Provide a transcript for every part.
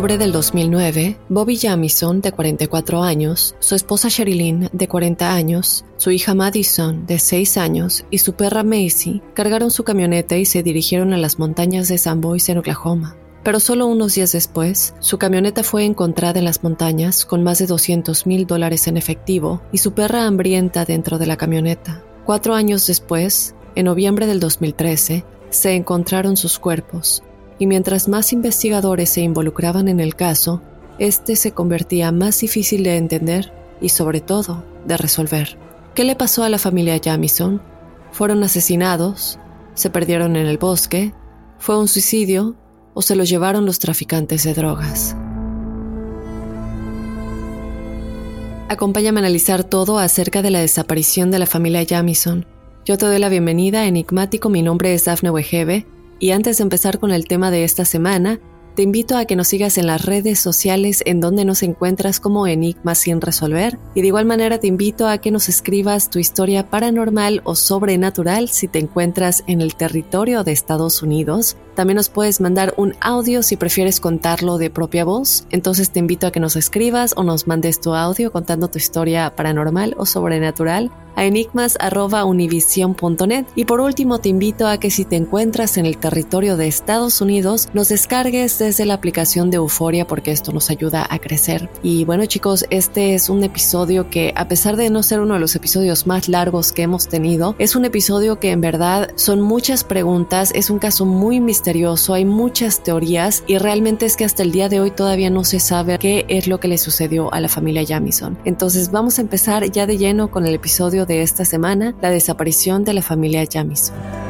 Octubre del 2009, Bobby Jamison, de 44 años, su esposa Sherilyn, de 40 años, su hija Madison, de 6 años, y su perra Macy cargaron su camioneta y se dirigieron a las montañas de San Boise en Oklahoma. Pero solo unos días después, su camioneta fue encontrada en las montañas con más de 200 mil dólares en efectivo y su perra hambrienta dentro de la camioneta. Cuatro años después, en noviembre del 2013, se encontraron sus cuerpos, y mientras más investigadores se involucraban en el caso, este se convertía más difícil de entender y sobre todo de resolver. ¿Qué le pasó a la familia Jamison? ¿Fueron asesinados? ¿Se perdieron en el bosque? ¿Fue un suicidio? ¿O se los llevaron los traficantes de drogas? Acompáñame a analizar todo acerca de la desaparición de la familia Jamison. Yo te doy la bienvenida, enigmático, mi nombre es Dafne Wegebe y antes de empezar con el tema de esta semana, te invito a que nos sigas en las redes sociales en donde nos encuentras como Enigma sin resolver y de igual manera te invito a que nos escribas tu historia paranormal o sobrenatural si te encuentras en el territorio de Estados Unidos. También nos puedes mandar un audio si prefieres contarlo de propia voz. Entonces te invito a que nos escribas o nos mandes tu audio contando tu historia paranormal o sobrenatural a enigmas.univision.net. Y por último, te invito a que si te encuentras en el territorio de Estados Unidos, nos descargues desde la aplicación de Euforia porque esto nos ayuda a crecer. Y bueno, chicos, este es un episodio que, a pesar de no ser uno de los episodios más largos que hemos tenido, es un episodio que en verdad son muchas preguntas, es un caso muy misterioso, hay muchas teorías y realmente es que hasta el día de hoy todavía no se sabe qué es lo que le sucedió a la familia Jamison. Entonces vamos a empezar ya de lleno con el episodio de esta semana, la desaparición de la familia Jamison.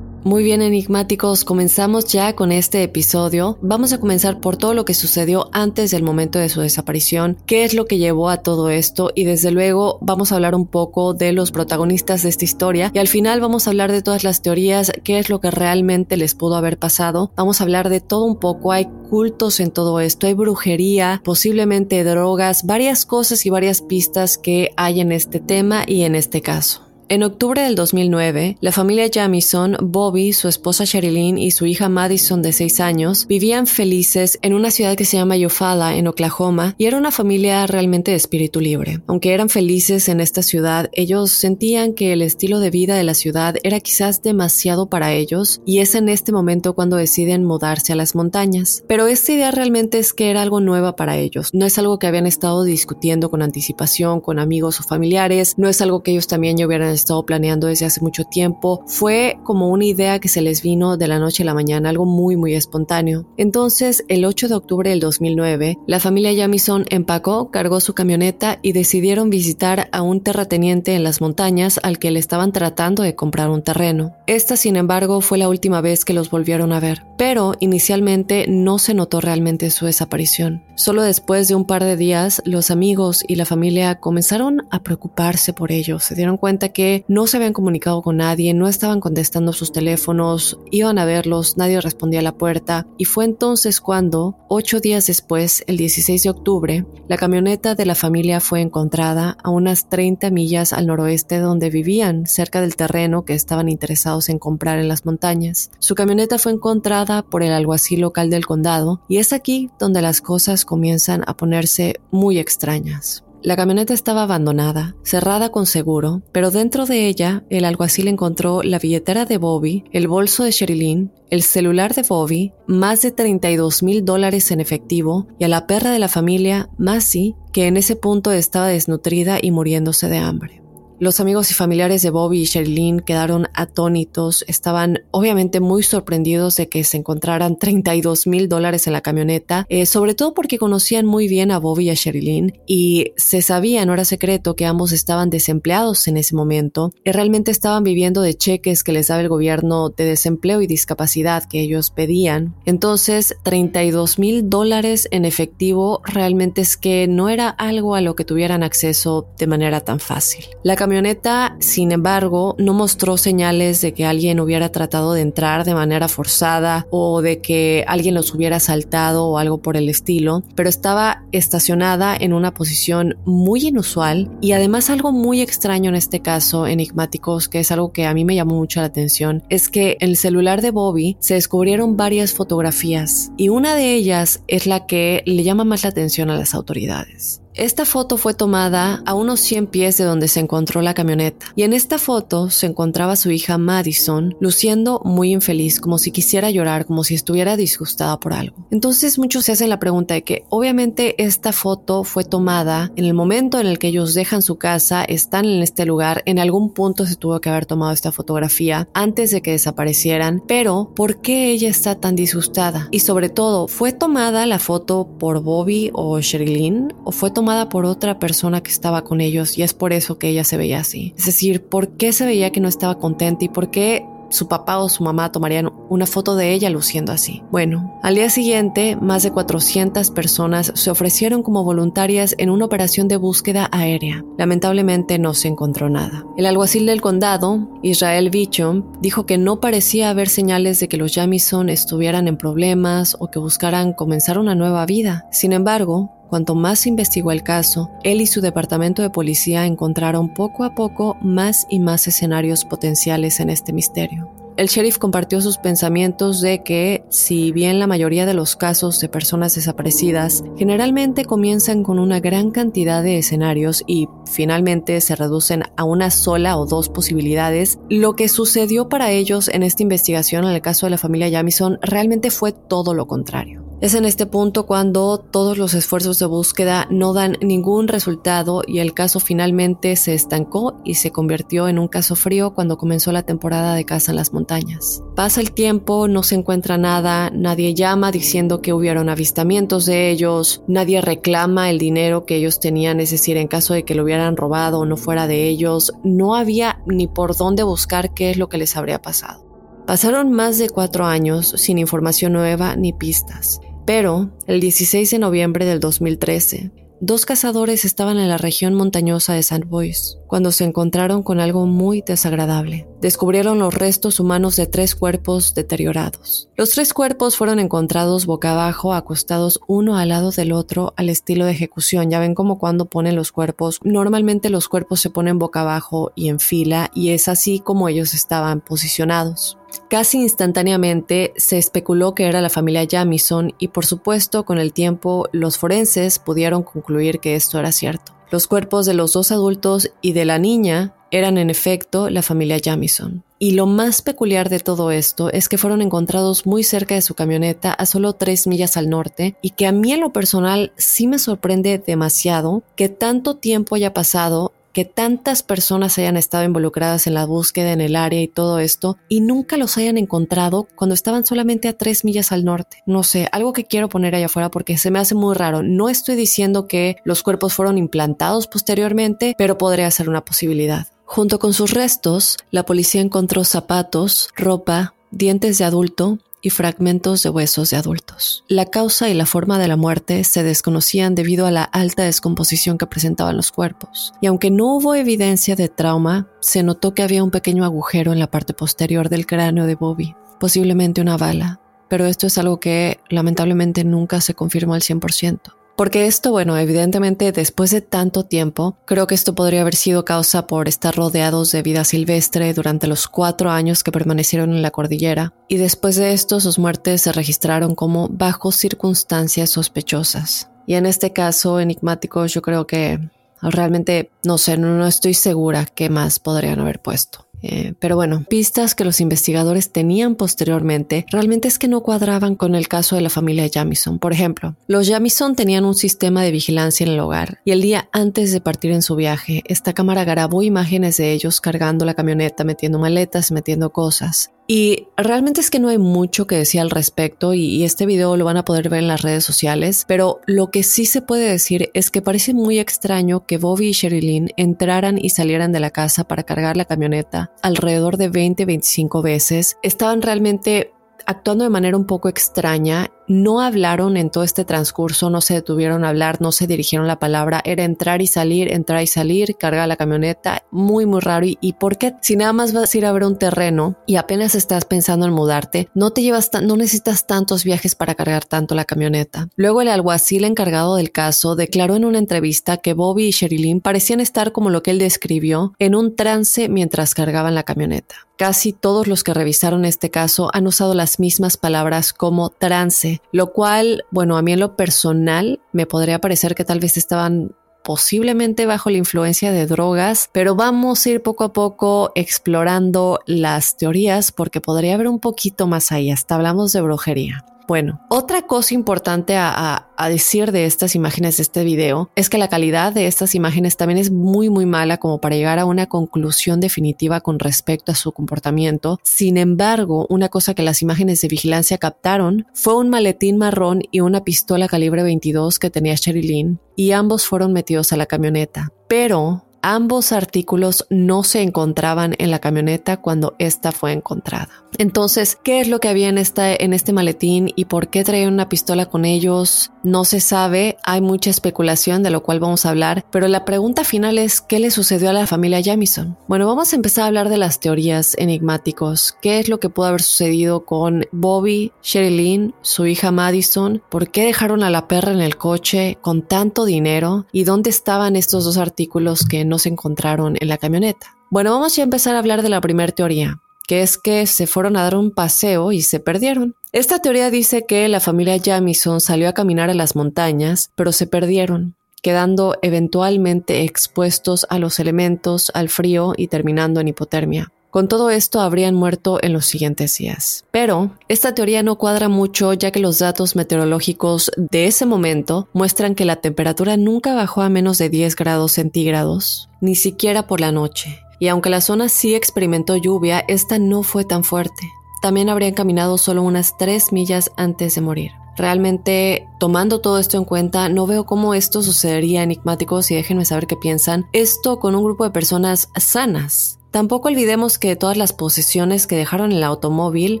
Bien enigmáticos, comenzamos ya con este episodio. Vamos a comenzar por todo lo que sucedió antes del momento de su desaparición, qué es lo que llevó a todo esto y desde luego vamos a hablar un poco de los protagonistas de esta historia y al final vamos a hablar de todas las teorías, qué es lo que realmente les pudo haber pasado. Vamos a hablar de todo un poco, hay cultos en todo esto, hay brujería, posiblemente drogas, varias cosas y varias pistas que hay en este tema y en este caso. En octubre del 2009, la familia Jamison, Bobby, su esposa Sherilyn y su hija Madison de 6 años vivían felices en una ciudad que se llama Eufaula, en Oklahoma, y era una familia realmente de espíritu libre. Aunque eran felices en esta ciudad, ellos sentían que el estilo de vida de la ciudad era quizás demasiado para ellos, y es en este momento cuando deciden mudarse a las montañas. Pero esta idea realmente es que era algo nueva para ellos, no es algo que habían estado discutiendo con anticipación con amigos o familiares, no es algo que ellos también ya hubieran estado planeando desde hace mucho tiempo. Fue como una idea que se les vino de la noche a la mañana, algo muy muy espontáneo. Entonces, el 8 de octubre del 2009, la familia Jamison empacó, cargó su camioneta y decidieron visitar a un terrateniente en las montañas al que le estaban tratando de comprar un terreno. Esta, sin embargo, fue la última vez que los volvieron a ver, pero inicialmente no se notó realmente su desaparición. Solo después de un par de días, los amigos y la familia comenzaron a preocuparse por ellos. Se dieron cuenta que no se habían comunicado con nadie, no estaban contestando sus teléfonos, iban a verlos, nadie respondía a la puerta y fue entonces cuando, ocho días después, el 16 de octubre, la camioneta de la familia fue encontrada a unas 30 millas al noroeste donde vivían, cerca del terreno que estaban interesados en comprar en las montañas. Su camioneta fue encontrada por el alguacil local del condado y es aquí donde las cosas comienzan a ponerse muy extrañas. La camioneta estaba abandonada, cerrada con seguro, pero dentro de ella el alguacil encontró la billetera de Bobby, el bolso de Sherilyn, el celular de Bobby, más de 32 mil dólares en efectivo y a la perra de la familia, Massey, que en ese punto estaba desnutrida y muriéndose de hambre. Los amigos y familiares de Bobby y Sherilyn quedaron atónitos, estaban obviamente muy sorprendidos de que se encontraran 32 mil dólares en la camioneta, eh, sobre todo porque conocían muy bien a Bobby y a Sherilyn y se sabía, no era secreto, que ambos estaban desempleados en ese momento y realmente estaban viviendo de cheques que les daba el gobierno de desempleo y discapacidad que ellos pedían. Entonces, 32 mil dólares en efectivo realmente es que no era algo a lo que tuvieran acceso de manera tan fácil. Camioneta, sin embargo, no mostró señales de que alguien hubiera tratado de entrar de manera forzada o de que alguien los hubiera saltado o algo por el estilo, pero estaba estacionada en una posición muy inusual y además algo muy extraño en este caso, enigmáticos, que es algo que a mí me llamó mucho la atención, es que en el celular de Bobby se descubrieron varias fotografías y una de ellas es la que le llama más la atención a las autoridades. Esta foto fue tomada a unos 100 pies de donde se encontró la camioneta y en esta foto se encontraba su hija Madison luciendo muy infeliz, como si quisiera llorar, como si estuviera disgustada por algo. Entonces muchos se hacen la pregunta de que obviamente esta foto fue tomada en el momento en el que ellos dejan su casa, están en este lugar, en algún punto se tuvo que haber tomado esta fotografía antes de que desaparecieran, pero ¿por qué ella está tan disgustada? Y sobre todo, ¿fue tomada la foto por Bobby o Sherilyn o fue tomada por otra persona que estaba con ellos y es por eso que ella se veía así. Es decir, ¿por qué se veía que no estaba contenta y por qué su papá o su mamá tomarían una foto de ella luciendo así. Bueno, al día siguiente, más de 400 personas se ofrecieron como voluntarias en una operación de búsqueda aérea. Lamentablemente no se encontró nada. El alguacil del condado, Israel Bichom, dijo que no parecía haber señales de que los Jamison estuvieran en problemas o que buscaran comenzar una nueva vida. Sin embargo, cuanto más investigó el caso, él y su departamento de policía encontraron poco a poco más y más escenarios potenciales en este misterio. El sheriff compartió sus pensamientos de que, si bien la mayoría de los casos de personas desaparecidas generalmente comienzan con una gran cantidad de escenarios y finalmente se reducen a una sola o dos posibilidades, lo que sucedió para ellos en esta investigación en el caso de la familia Jamison realmente fue todo lo contrario. Es en este punto cuando todos los esfuerzos de búsqueda no dan ningún resultado y el caso finalmente se estancó y se convirtió en un caso frío cuando comenzó la temporada de caza en las montañas. Pasa el tiempo, no se encuentra nada, nadie llama diciendo que hubieron avistamientos de ellos, nadie reclama el dinero que ellos tenían, es decir, en caso de que lo hubieran robado o no fuera de ellos, no había ni por dónde buscar qué es lo que les habría pasado. Pasaron más de cuatro años sin información nueva ni pistas. Pero, el 16 de noviembre del 2013, dos cazadores estaban en la región montañosa de St. Bois cuando se encontraron con algo muy desagradable. Descubrieron los restos humanos de tres cuerpos deteriorados. Los tres cuerpos fueron encontrados boca abajo, acostados uno al lado del otro al estilo de ejecución. Ya ven como cuando ponen los cuerpos. Normalmente los cuerpos se ponen boca abajo y en fila y es así como ellos estaban posicionados. Casi instantáneamente se especuló que era la familia Jamison y por supuesto con el tiempo los forenses pudieron concluir que esto era cierto. Los cuerpos de los dos adultos y de la niña eran en efecto la familia Jamison. Y lo más peculiar de todo esto es que fueron encontrados muy cerca de su camioneta a solo tres millas al norte y que a mí en lo personal sí me sorprende demasiado que tanto tiempo haya pasado que tantas personas hayan estado involucradas en la búsqueda en el área y todo esto y nunca los hayan encontrado cuando estaban solamente a tres millas al norte. No sé, algo que quiero poner allá afuera porque se me hace muy raro. No estoy diciendo que los cuerpos fueron implantados posteriormente, pero podría ser una posibilidad. Junto con sus restos, la policía encontró zapatos, ropa, dientes de adulto, y fragmentos de huesos de adultos. La causa y la forma de la muerte se desconocían debido a la alta descomposición que presentaban los cuerpos, y aunque no hubo evidencia de trauma, se notó que había un pequeño agujero en la parte posterior del cráneo de Bobby, posiblemente una bala, pero esto es algo que lamentablemente nunca se confirmó al 100%. Porque esto, bueno, evidentemente después de tanto tiempo, creo que esto podría haber sido causa por estar rodeados de vida silvestre durante los cuatro años que permanecieron en la cordillera. Y después de esto, sus muertes se registraron como bajo circunstancias sospechosas. Y en este caso enigmático, yo creo que realmente, no sé, no estoy segura qué más podrían haber puesto. Eh, pero bueno, pistas que los investigadores tenían posteriormente realmente es que no cuadraban con el caso de la familia Jamison. Por ejemplo, los Jamison tenían un sistema de vigilancia en el hogar y el día antes de partir en su viaje, esta cámara grabó imágenes de ellos cargando la camioneta, metiendo maletas, metiendo cosas. Y realmente es que no hay mucho que decir al respecto y, este video lo van a poder ver en las redes sociales, pero lo que sí se puede decir es que parece muy extraño que Bobby y Sherilyn entraran y salieran de la casa para cargar la camioneta alrededor de 20-25 veces. Estaban realmente actuando de manera un poco extraña no hablaron en todo este transcurso, no se detuvieron a hablar, no se dirigieron la palabra, era entrar y salir, entrar y salir, cargar la camioneta, muy muy raro. ¿Y, por qué? Si nada más vas a ir a ver un terreno y apenas estás pensando en mudarte, no te llevas, no necesitas tantos viajes para cargar tanto la camioneta. Luego el alguacil encargado del caso declaró en una entrevista que Bobby y Sherilyn parecían estar como lo que él describió, en un trance mientras cargaban la camioneta. Casi todos los que revisaron este caso han usado las mismas palabras como trance lo cual, bueno, a mí en lo personal me podría parecer que tal vez estaban posiblemente bajo la influencia de drogas, pero vamos a ir poco a poco explorando las teorías porque podría haber un poquito más ahí, hasta hablamos de brujería. Bueno, otra cosa importante a, decir de estas imágenes de este video es que la calidad de estas imágenes también es muy muy mala como para llegar a una conclusión definitiva con respecto a su comportamiento. Sin embargo, una cosa que las imágenes de vigilancia captaron fue un maletín marrón y una pistola calibre 22 que tenía Sherilyn y ambos fueron metidos a la camioneta. Pero Ambos artículos no se encontraban en la camioneta cuando esta fue encontrada. Entonces, ¿qué es lo que había en, este maletín y por qué traían una pistola con ellos? No se sabe, hay mucha especulación de lo cual vamos a hablar, pero la pregunta final es ¿qué le sucedió a la familia Jamison? Bueno, vamos a empezar a hablar de las teorías enigmáticos. ¿Qué es lo que pudo haber sucedido con Bobby, Sherilyn, su hija Madison? ¿Por qué dejaron a la perra en el coche con tanto dinero? ¿Y dónde estaban estos dos artículos que no se encontraron en la camioneta? Bueno, vamos a empezar a hablar de la primera teoría que es que se fueron a dar un paseo y se perdieron. Esta teoría dice que la familia Jamison salió a caminar a las montañas, pero se perdieron, quedando eventualmente expuestos a los elementos, al frío y terminando en hipotermia. Con todo esto habrían muerto en los siguientes días. Pero esta teoría no cuadra mucho ya que los datos meteorológicos de ese momento muestran que la temperatura nunca bajó a menos de 10 grados centígrados, ni siquiera por la noche, y aunque la zona sí experimentó lluvia, esta no fue tan fuerte. También habrían caminado solo unas 3 millas antes de morir. Realmente, tomando todo esto en cuenta, no veo cómo esto sucedería enigmáticos y déjenme saber qué piensan. Esto con un grupo de personas sanas. Tampoco olvidemos que todas las posesiones que dejaron el automóvil,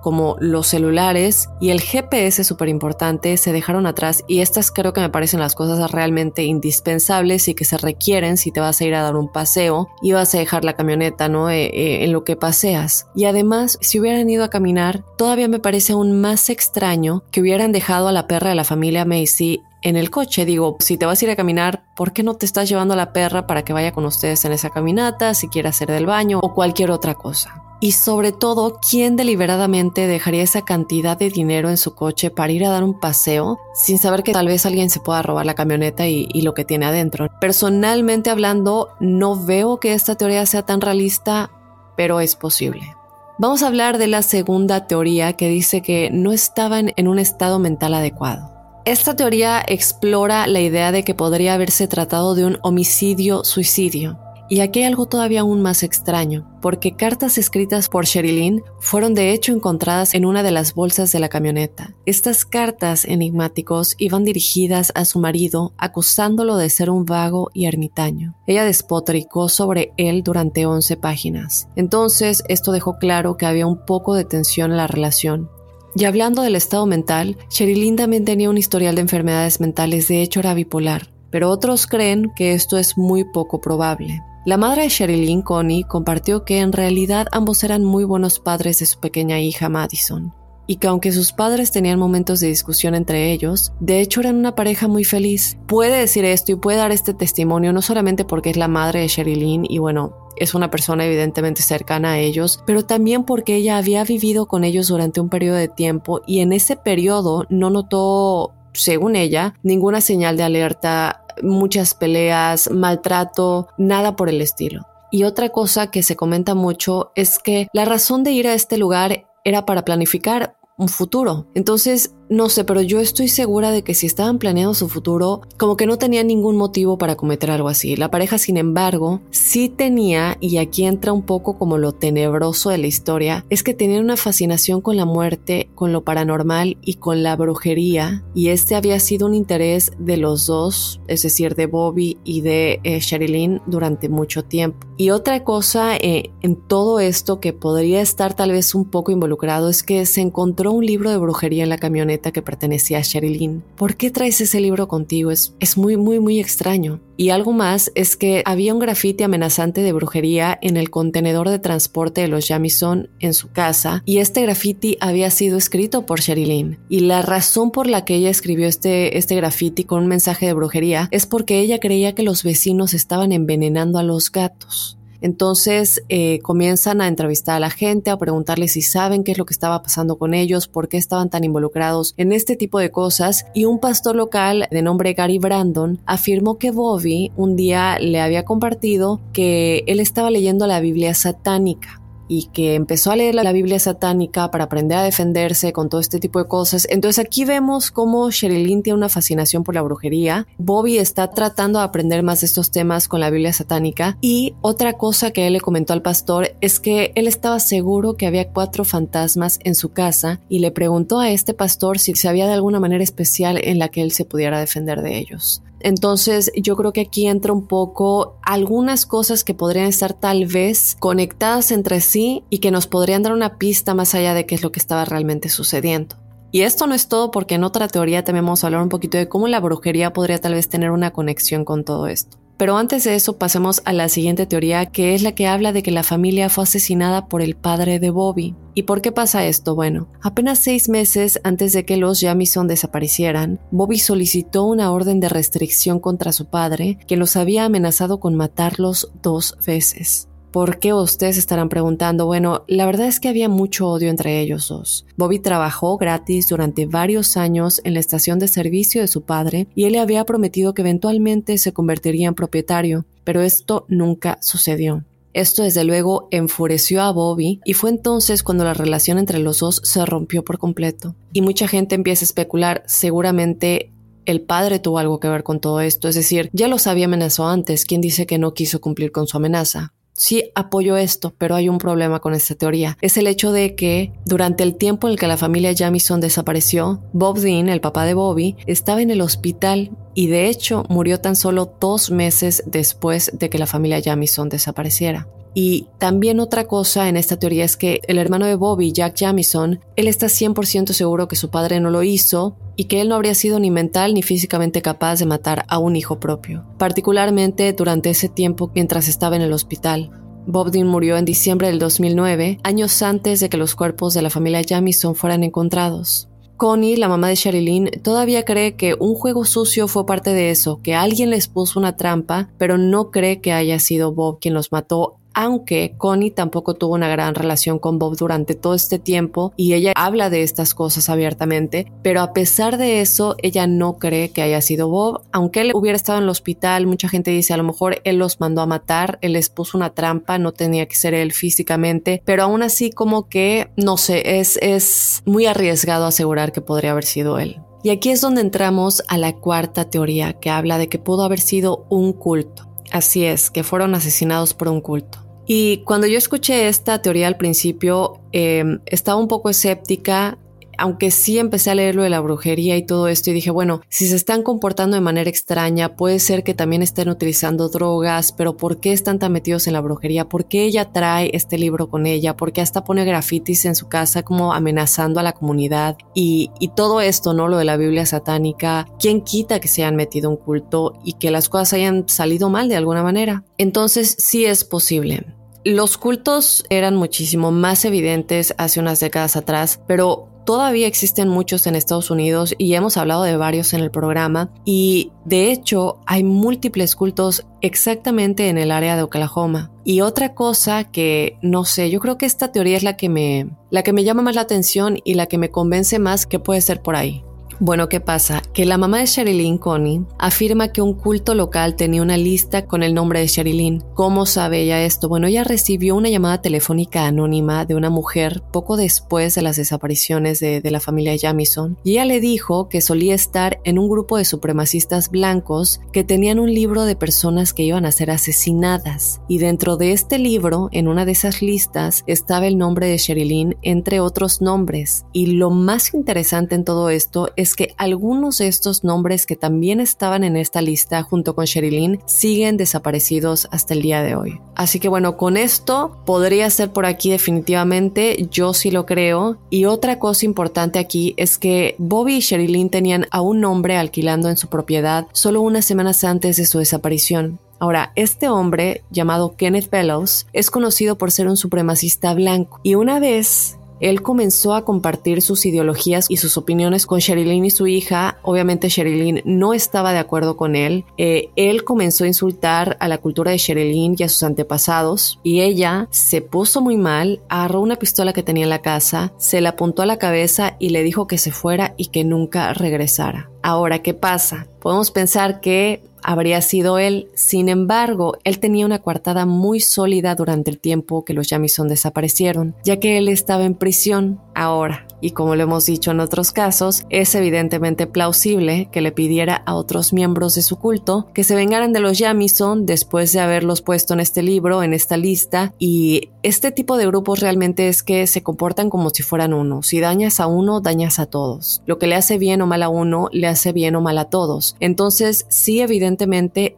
como los celulares y el GPS súper importante, se dejaron atrás y estas creo que me parecen las cosas realmente indispensables y que se requieren si te vas a ir a dar un paseo y vas a dejar la camioneta, ¿no? Eh, eh, en lo que paseas. Y además, si hubieran ido a caminar, todavía me parece aún más extraño que hubieran dejado a la perra de la familia Macy en el coche. Digo, si te vas a ir a caminar, ¿por qué no te estás llevando a la perra para que vaya con ustedes en esa caminata, si quiere hacer del baño o cualquier otra cosa? Y sobre todo, ¿quién deliberadamente dejaría esa cantidad de dinero en su coche para ir a dar un paseo sin saber que tal vez alguien se pueda robar la camioneta y, y lo que tiene adentro? Personalmente hablando, no veo que esta teoría sea tan realista, pero es posible. Vamos a hablar de la segunda teoría que dice que no estaban en un estado mental adecuado. Esta teoría explora la idea de que podría haberse tratado de un homicidio-suicidio. Y aquí hay algo todavía aún más extraño, porque cartas escritas por Sherilyn fueron de hecho encontradas en una de las bolsas de la camioneta. Estas cartas enigmáticos iban dirigidas a su marido acusándolo de ser un vago y ermitaño. Ella despotricó sobre él durante 11 páginas. Entonces esto dejó claro que había un poco de tensión en la relación, y hablando del estado mental, Sherilyn también tenía un historial de enfermedades mentales, de hecho era bipolar, pero otros creen que esto es muy poco probable. La madre de Sherilyn, Connie, compartió que en realidad ambos eran muy buenos padres de su pequeña hija Madison, y que aunque sus padres tenían momentos de discusión entre ellos, de hecho eran una pareja muy feliz. Puede decir esto y puede dar este testimonio no solamente porque es la madre de Sherilyn y bueno, es una persona evidentemente cercana a ellos, pero también porque ella había vivido con ellos durante un periodo de tiempo y en ese periodo no notó, según ella, ninguna señal de alerta, muchas peleas, maltrato, nada por el estilo. Y otra cosa que se comenta mucho es que la razón de ir a este lugar era para planificar un futuro. Entonces, no sé, pero yo estoy segura de que si estaban planeando su futuro, como que no tenía ningún motivo para cometer algo así. La pareja, sin embargo, sí tenía, y aquí entra un poco como lo tenebroso de la historia, es que tenían una fascinación con la muerte, con lo paranormal y con la brujería, y este había sido un interés de los dos, es decir, de Bobby y de eh, Sherilyn durante mucho tiempo. Y otra cosa eh, en todo esto que podría estar tal vez un poco involucrado es que se encontró un libro de brujería en la camioneta que pertenecía a Sherilyn. ¿Por qué traes ese libro contigo? Es, es muy, muy, muy extraño. Y algo más es que había un grafiti amenazante de brujería en el contenedor de transporte de los Jamison en su casa y este grafiti había sido escrito por Sherilyn. Y la razón por la que ella escribió este, este grafiti con un mensaje de brujería es porque ella creía que los vecinos estaban envenenando a los gatos. Entonces eh, comienzan a entrevistar a la gente, a preguntarles si saben qué es lo que estaba pasando con ellos, por qué estaban tan involucrados en este tipo de cosas. Y un pastor local de nombre Gary Brandon afirmó que Bobby un día le había compartido que él estaba leyendo la Biblia satánica y que empezó a leer la Biblia satánica para aprender a defenderse con todo este tipo de cosas. Entonces aquí vemos cómo Sherilyn tiene una fascinación por la brujería. Bobby está tratando de aprender más de estos temas con la Biblia satánica. Y otra cosa que él le comentó al pastor es que él estaba seguro que había cuatro fantasmas en su casa y le preguntó a este pastor si se había de alguna manera especial en la que él se pudiera defender de ellos. Entonces yo creo que aquí entra un poco algunas cosas que podrían estar tal vez conectadas entre sí y que nos podrían dar una pista más allá de qué es lo que estaba realmente sucediendo. Y esto no es todo porque en otra teoría también vamos a hablar un poquito de cómo la brujería podría tal vez tener una conexión con todo esto. Pero antes de eso pasemos a la siguiente teoría que es la que habla de que la familia fue asesinada por el padre de Bobby. ¿Y por qué pasa esto? Bueno, apenas seis meses antes de que los Jamison desaparecieran, Bobby solicitó una orden de restricción contra su padre, que los había amenazado con matarlos dos veces. ¿Por qué ustedes estarán preguntando? Bueno, la verdad es que había mucho odio entre ellos dos. Bobby trabajó gratis durante varios años en la estación de servicio de su padre y él le había prometido que eventualmente se convertiría en propietario, pero esto nunca sucedió. Esto desde luego enfureció a Bobby y fue entonces cuando la relación entre los dos se rompió por completo. Y mucha gente empieza a especular, seguramente el padre tuvo algo que ver con todo esto, es decir, ya los había amenazado antes, ¿quién dice que no quiso cumplir con su amenaza? Sí apoyo esto, pero hay un problema con esta teoría. Es el hecho de que durante el tiempo en el que la familia Jamison desapareció, Bob Dean, el papá de Bobby, estaba en el hospital y de hecho murió tan solo dos meses después de que la familia Jamison desapareciera. Y también otra cosa en esta teoría es que el hermano de Bobby, Jack Jamison, él está 100% seguro que su padre no lo hizo y que él no habría sido ni mental ni físicamente capaz de matar a un hijo propio, particularmente durante ese tiempo mientras estaba en el hospital. Bob Dean murió en diciembre del 2009, años antes de que los cuerpos de la familia Jamison fueran encontrados. Connie, la mamá de Sherilyn, todavía cree que un juego sucio fue parte de eso, que alguien les puso una trampa, pero no cree que haya sido Bob quien los mató aunque Connie tampoco tuvo una gran relación con Bob durante todo este tiempo y ella habla de estas cosas abiertamente, pero a pesar de eso, ella no cree que haya sido Bob, aunque él hubiera estado en el hospital, mucha gente dice a lo mejor él los mandó a matar, él les puso una trampa, no tenía que ser él físicamente, pero aún así como que, no sé, es, es muy arriesgado asegurar que podría haber sido él. Y aquí es donde entramos a la cuarta teoría que habla de que pudo haber sido un culto. Así es, que fueron asesinados por un culto. Y cuando yo escuché esta teoría al principio, em, estaba un poco escéptica aunque sí empecé a leer lo de la brujería y todo esto y dije, bueno, si se están comportando de manera extraña, puede ser que también estén utilizando drogas, pero ¿por qué están tan metidos en la brujería? ¿Por qué ella trae este libro con ella? ¿Por qué hasta pone grafitis en su casa como amenazando a la comunidad? Y, y todo esto, ¿no? Lo de la Biblia satánica, ¿quién quita que se hayan metido un culto y que las cosas hayan salido mal de alguna manera? Entonces sí es posible. Los cultos eran muchísimo más evidentes hace unas décadas atrás, pero Todavía existen muchos en Estados Unidos y hemos hablado de varios en el programa y de hecho hay múltiples cultos exactamente en el área de Oklahoma. Y otra cosa que no sé, yo creo que esta teoría es la que me la que me llama más la atención y la que me convence más que puede ser por ahí. Bueno, ¿qué pasa? Que la mamá de Sherilyn, Connie, afirma que un culto local tenía una lista con el nombre de Sherilyn. ¿Cómo sabe ella esto? Bueno, ella recibió una llamada telefónica anónima de una mujer poco después de las desapariciones de, la familia Jamison y ella le dijo que solía estar en un grupo de supremacistas blancos que tenían un libro de personas que iban a ser asesinadas y dentro de este libro, en una de esas listas, estaba el nombre de Sherilyn entre otros nombres y lo más interesante en todo esto es que algunos de estos nombres que también estaban en esta lista junto con Sherilyn siguen desaparecidos hasta el día de hoy. Así que bueno, con esto podría ser por aquí definitivamente, yo sí lo creo. Y otra cosa importante aquí es que Bobby y Sherilyn tenían a un hombre alquilando en su propiedad solo unas semanas antes de su desaparición. Ahora, este hombre, llamado Kenneth Bellows, es conocido por ser un supremacista blanco. Y una vez él comenzó a compartir sus ideologías y sus opiniones con Sherilyn y su hija. Obviamente Sherilyn no estaba de acuerdo con él. Eh, él comenzó a insultar a la cultura de Sherilyn y a sus antepasados y ella se puso muy mal, agarró una pistola que tenía en la casa, se la apuntó a la cabeza y le dijo que se fuera y que nunca regresara. Ahora, ¿qué pasa? Podemos pensar que habría sido él. Sin embargo, él tenía una coartada muy sólida durante el tiempo que los Jamison desaparecieron, ya que él estaba en prisión. Ahora, y como lo hemos dicho en otros casos, es evidentemente plausible que le pidiera a otros miembros de su culto que se vengaran de los Jamison después de haberlos puesto en este libro, en esta lista, y este tipo de grupos realmente es que se comportan como si fueran uno. Si dañas a uno, dañas a todos. Lo que le hace bien o mal a uno, le hace bien o mal a todos. Entonces, sí, evidentemente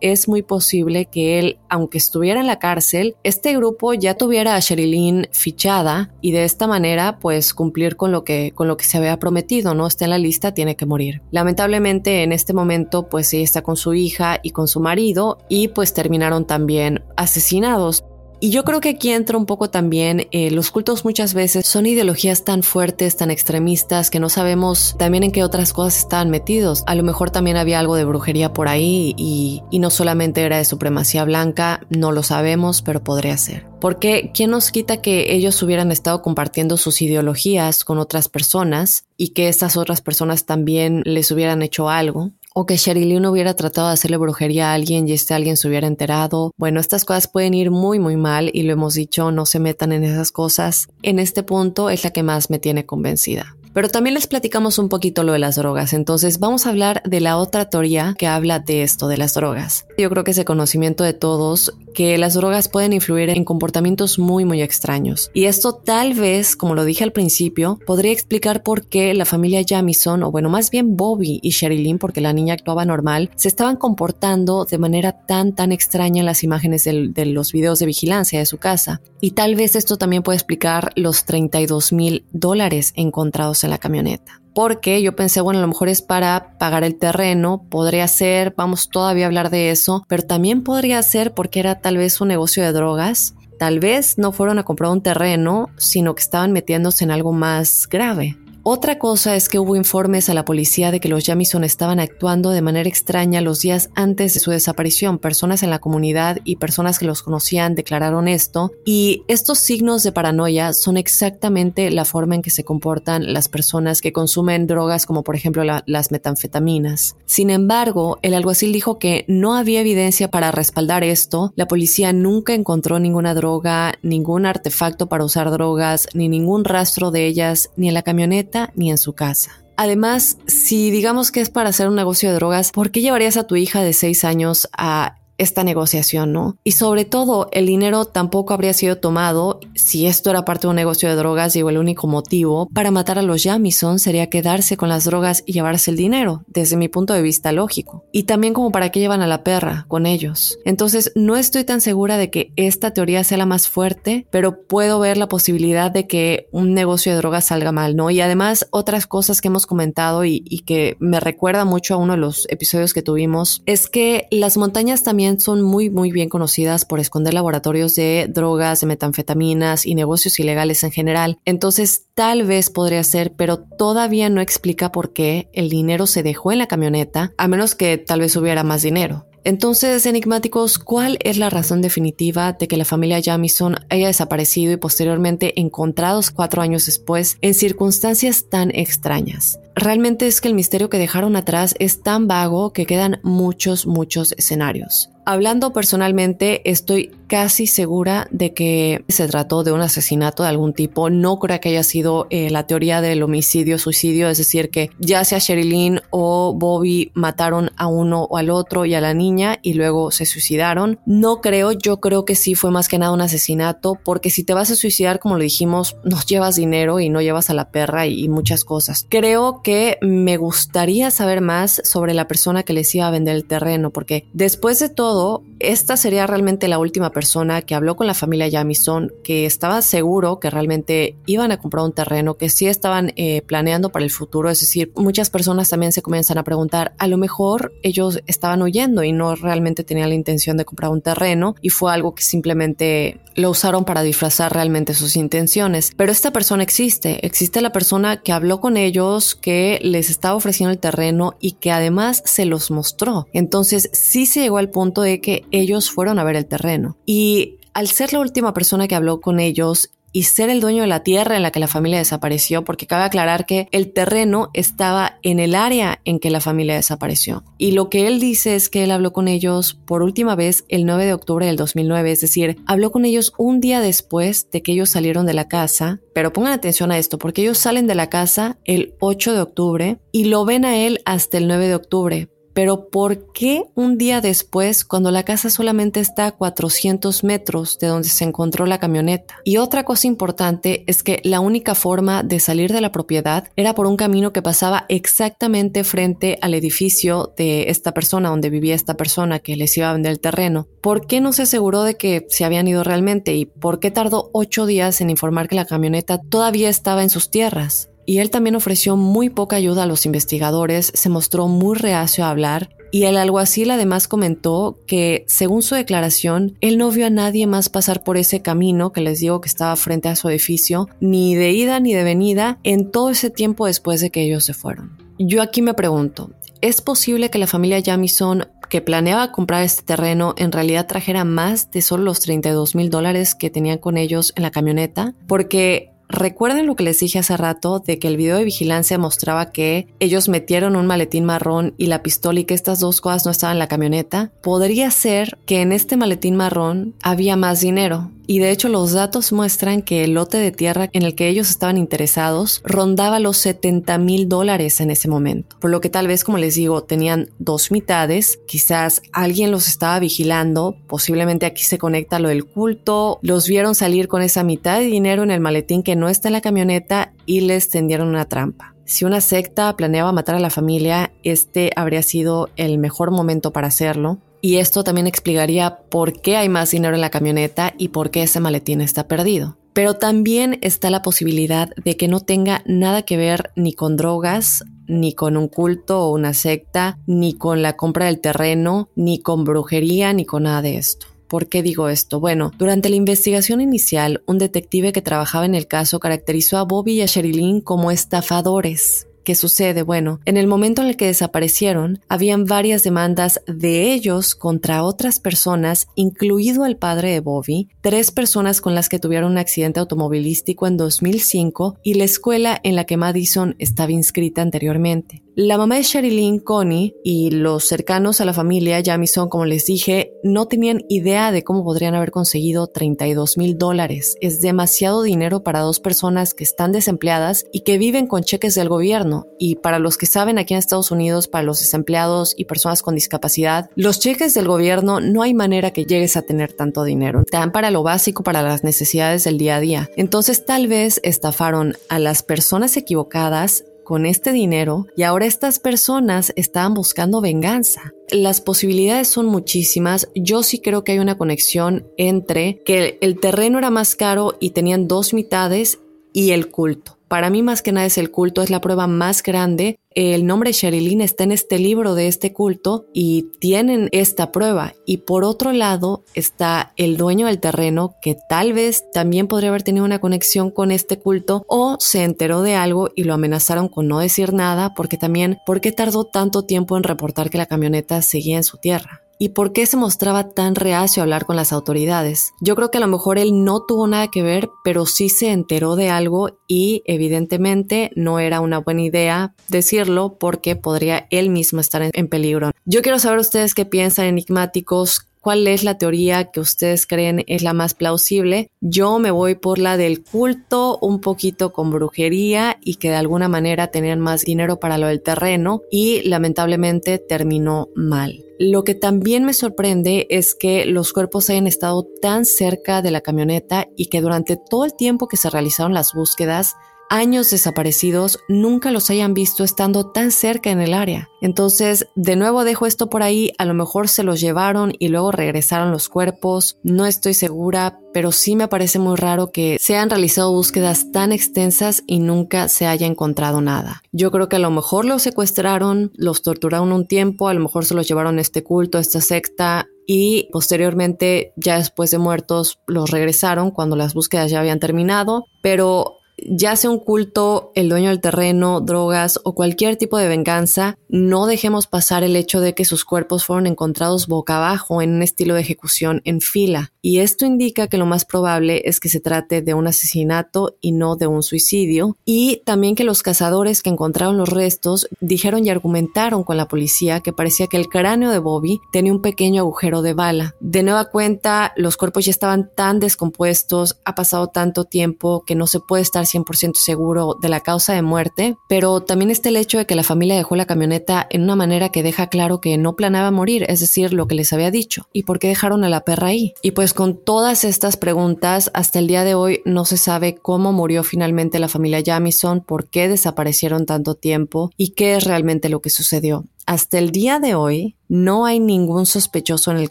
es muy posible que él, aunque estuviera en la cárcel, este grupo ya tuviera a Sherilyn fichada y de esta manera, pues cumplir con lo que con lo que se había prometido, no está en la lista, tiene que morir. Lamentablemente en este momento pues ella está con su hija y con su marido y pues terminaron también asesinados. Y yo creo que aquí entra un poco también, eh, los cultos muchas veces son ideologías tan fuertes, tan extremistas, que no sabemos también en qué otras cosas estaban metidos. A lo mejor también había algo de brujería por ahí y, y no solamente era de supremacía blanca, no lo sabemos, pero podría ser. Porque ¿quién nos quita que ellos hubieran estado compartiendo sus ideologías con otras personas y que estas otras personas también les hubieran hecho algo? O que Sherilyn hubiera tratado de hacerle brujería a alguien y este alguien se hubiera enterado. Bueno, estas cosas pueden ir muy muy mal y lo hemos dicho, no se metan en esas cosas. En este punto es la que más me tiene convencida. Pero también les platicamos un poquito lo de las drogas, entonces vamos a hablar de la otra teoría que habla de esto, de las drogas. Yo creo que es de conocimiento de todos que las drogas pueden influir en comportamientos muy muy extraños. Y esto tal vez, como lo dije al principio, podría explicar por qué la familia Jamison, o bueno, más bien Bobby y Sherilyn, porque la niña actuaba normal, se estaban comportando de manera tan tan extraña en las imágenes de los videos de vigilancia de su casa. Y tal vez esto también puede explicar los 32 mil dólares encontrados en la camioneta. Porque yo pensé, bueno, a lo mejor es para pagar el terreno, podría ser, vamos todavía a hablar de eso, pero también podría ser porque era tal vez un negocio de drogas. Tal vez no fueron a comprar un terreno, sino que estaban metiéndose en algo más grave. Otra cosa es que hubo informes a la policía de que los Jamison estaban actuando de manera extraña los días antes de su desaparición. Personas en la comunidad y personas que los conocían declararon esto y estos signos de paranoia son exactamente la forma en que se comportan las personas que consumen drogas como por ejemplo las metanfetaminas. Sin embargo, el alguacil dijo que no había evidencia para respaldar esto. La policía nunca encontró ninguna droga, ningún artefacto para usar drogas, ni ningún rastro de ellas, ni en la camioneta ni en su casa. Además, si digamos que es para hacer un negocio de drogas, ¿por qué llevarías a tu hija de 6 años a esta negociación, ¿no? Y sobre todo, el dinero tampoco habría sido tomado si esto era parte de un negocio de drogas. Digo, el único motivo para matar a los Jamison sería quedarse con las drogas y llevarse el dinero, desde mi punto de vista lógico. Y también como para qué llevan a la perra con ellos. Entonces, no estoy tan segura de que esta teoría sea la más fuerte, pero puedo ver la posibilidad de que un negocio de drogas salga mal, ¿no? Y además, otras cosas que hemos comentado y, y que me recuerda mucho a uno de los episodios que tuvimos, es que las montañas también son muy muy bien conocidas por esconder laboratorios de drogas, de metanfetaminas y negocios ilegales en general. Entonces tal vez podría ser, pero todavía no explica por qué el dinero se dejó en la camioneta, a menos que tal vez hubiera más dinero. Entonces, enigmáticos, ¿cuál es la razón definitiva de que la familia Jamison haya desaparecido y posteriormente encontrados cuatro años después en circunstancias tan extrañas? Realmente es que el misterio que dejaron atrás es tan vago que quedan muchos, muchos escenarios. Hablando personalmente, estoy casi segura de que se trató de un asesinato de algún tipo. No creo que haya sido eh, la teoría del homicidio, suicidio, es decir, que ya sea Sherilyn o Bobby mataron a uno o al otro y a la niña y luego se suicidaron. No creo, yo creo que sí fue más que nada un asesinato, porque si te vas a suicidar, como lo dijimos, no llevas dinero y no llevas a la perra y muchas cosas. Creo que me gustaría saber más sobre la persona que les iba a vender el terreno, porque después de todo, todo esta sería realmente la última persona que habló con la familia Jamison, que estaba seguro que realmente iban a comprar un terreno, que sí estaban eh, planeando para el futuro. Es decir, muchas personas también se comienzan a preguntar, a lo mejor ellos estaban huyendo y no realmente tenían la intención de comprar un terreno y fue algo que simplemente lo usaron para disfrazar realmente sus intenciones. Pero esta persona existe, existe la persona que habló con ellos, que les estaba ofreciendo el terreno y que además se los mostró. Entonces sí se llegó al punto de que ellos fueron a ver el terreno. Y al ser la última persona que habló con ellos y ser el dueño de la tierra en la que la familia desapareció, porque cabe aclarar que el terreno estaba en el área en que la familia desapareció. Y lo que él dice es que él habló con ellos por última vez el 9 de octubre del 2009, es decir, habló con ellos un día después de que ellos salieron de la casa, pero pongan atención a esto, porque ellos salen de la casa el 8 de octubre y lo ven a él hasta el 9 de octubre, pero ¿por qué un día después, cuando la casa solamente está a 400 metros de donde se encontró la camioneta? Y otra cosa importante es que la única forma de salir de la propiedad era por un camino que pasaba exactamente frente al edificio de esta persona, donde vivía esta persona que les iba a vender el terreno. ¿Por qué no se aseguró de que se habían ido realmente? ¿Y por qué tardó ocho días en informar que la camioneta todavía estaba en sus tierras? Y él también ofreció muy poca ayuda a los investigadores, se mostró muy reacio a hablar y el alguacil además comentó que, según su declaración, él no vio a nadie más pasar por ese camino que les digo que estaba frente a su edificio, ni de ida ni de venida, en todo ese tiempo después de que ellos se fueron. Yo aquí me pregunto, ¿es posible que la familia Jamison que planeaba comprar este terreno en realidad trajera más de solo los 32 mil dólares que tenían con ellos en la camioneta? Porque Recuerden lo que les dije hace rato de que el video de vigilancia mostraba que ellos metieron un maletín marrón y la pistola y que estas dos cosas no estaban en la camioneta. Podría ser que en este maletín marrón había más dinero, y de hecho los datos muestran que el lote de tierra en el que ellos estaban interesados rondaba los 70 mil dólares en ese momento. Por lo que tal vez, como les digo, tenían dos mitades, quizás alguien los estaba vigilando, posiblemente aquí se conecta lo del culto, los vieron salir con esa mitad de dinero en el maletín que no está en la camioneta y les tendieron una trampa. Si una secta planeaba matar a la familia, este habría sido el mejor momento para hacerlo y esto también explicaría por qué hay más dinero en la camioneta y por qué ese maletín está perdido. Pero también está la posibilidad de que no tenga nada que ver ni con drogas, ni con un culto o una secta, ni con la compra del terreno, ni con brujería, ni con nada de esto. ¿Por qué digo esto? Bueno, durante la investigación inicial, un detective que trabajaba en el caso caracterizó a Bobby y a Sherilyn como estafadores. ¿Qué sucede? Bueno, en el momento en el que desaparecieron, habían varias demandas de ellos contra otras personas, incluido el padre de Bobby, tres personas con las que tuvieron un accidente automovilístico en 2005 y la escuela en la que Madison estaba inscrita anteriormente. La mamá de Sherilyn, Connie, y los cercanos a la familia, Jamison, como les dije, no tenían idea de cómo podrían haber conseguido 32 mil dólares. Es demasiado dinero para dos personas que están desempleadas y que viven con cheques del gobierno. Y para los que saben, aquí en Estados Unidos, para los desempleados y personas con discapacidad, los cheques del gobierno no hay manera que llegues a tener tanto dinero. Te dan para lo básico, para las necesidades del día a día. Entonces tal vez estafaron a las personas equivocadas con este dinero y ahora estas personas estaban buscando venganza. Las posibilidades son muchísimas. Yo sí creo que hay una conexión entre que el terreno era más caro y tenían dos mitades y el culto. Para mí más que nada es el culto, es la prueba más grande. El nombre Sherilyn está en este libro de este culto y tienen esta prueba. Y por otro lado está el dueño del terreno que tal vez también podría haber tenido una conexión con este culto o se enteró de algo y lo amenazaron con no decir nada porque también, ¿por qué tardó tanto tiempo en reportar que la camioneta seguía en su tierra? ¿Y por qué se mostraba tan reacio a hablar con las autoridades? Yo creo que a lo mejor él no tuvo nada que ver, pero sí se enteró de algo y evidentemente no era una buena idea decirlo porque podría él mismo estar en, peligro. Yo quiero saber ustedes qué piensan enigmáticos, cuál es la teoría que ustedes creen es la más plausible. Yo me voy por la del culto, un poquito con brujería y que de alguna manera tenían más dinero para lo del terreno y lamentablemente terminó mal. Lo que también me sorprende es que los cuerpos hayan estado tan cerca de la camioneta y que durante todo el tiempo que se realizaron las búsquedas años desaparecidos nunca los hayan visto estando tan cerca en el área. Entonces, de nuevo dejo esto por ahí, a lo mejor se los llevaron y luego regresaron los cuerpos, no estoy segura, pero sí me parece muy raro que se han realizado búsquedas tan extensas y nunca se haya encontrado nada. Yo creo que a lo mejor los secuestraron, los torturaron un tiempo, a lo mejor se los llevaron a este culto, a esta secta, y posteriormente, ya después de muertos, los regresaron cuando las búsquedas ya habían terminado, pero ya sea un culto, el dueño del terreno, drogas o cualquier tipo de venganza, no dejemos pasar el hecho de que sus cuerpos fueron encontrados boca abajo en un estilo de ejecución en fila. Y esto indica que lo más probable es que se trate de un asesinato y no de un suicidio. Y también que los cazadores que encontraron los restos dijeron y argumentaron con la policía que parecía que el cráneo de Bobby tenía un pequeño agujero de bala. De nueva cuenta, los cuerpos ya estaban tan descompuestos, ha pasado tanto tiempo que no se puede estar 100% seguro de la causa de muerte, pero también está el hecho de que la familia dejó la camioneta en una manera que deja claro que no planeaba morir, es decir, lo que les había dicho. ¿Y por qué dejaron a la perra ahí? Y pues con todas estas preguntas, hasta el día de hoy no se sabe cómo murió finalmente la familia Jamison, por qué desaparecieron tanto tiempo y qué es realmente lo que sucedió. Hasta el día de hoy, no hay ningún sospechoso en el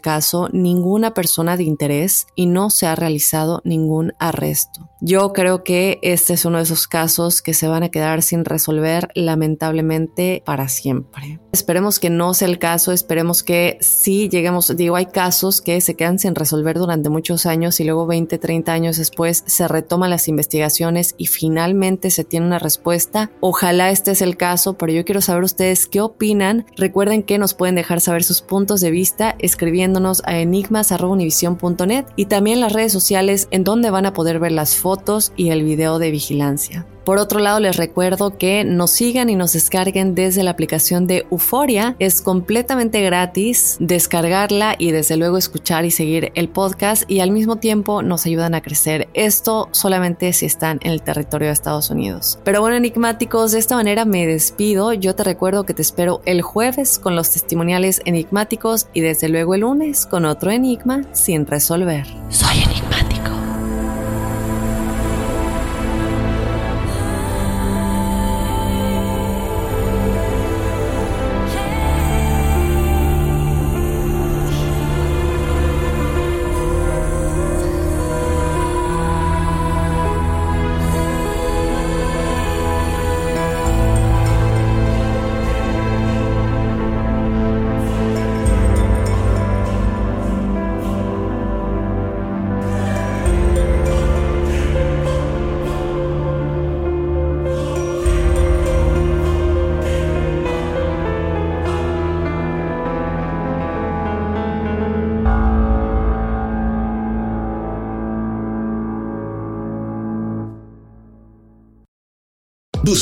caso, ninguna persona de interés y no se ha realizado ningún arresto. Yo creo que este es uno de esos casos que se van a quedar sin resolver lamentablemente para siempre. Esperemos que no sea el caso, esperemos que sí lleguemos, digo, hay casos que se quedan sin resolver durante muchos años y luego 20, 30 años después se retoman las investigaciones y finalmente se tiene una respuesta. Ojalá este es el caso, pero yo quiero saber ustedes qué opinan. Recuerden que nos pueden dejar saber sus puntos de vista escribiéndonos a enigmas.univision.net y también las redes sociales en donde van a poder ver las fotos y el video de vigilancia. Por otro lado, les recuerdo que nos sigan y nos descarguen desde la aplicación de Euforia. Es completamente gratis descargarla y desde luego escuchar y seguir el podcast y al mismo tiempo nos ayudan a crecer. Esto solamente si están en el territorio de Estados Unidos. Pero bueno, enigmáticos, de esta manera me despido. Yo te recuerdo que te espero el jueves con los testimoniales enigmáticos y desde luego el lunes con otro enigma sin resolver. Soy enigmático.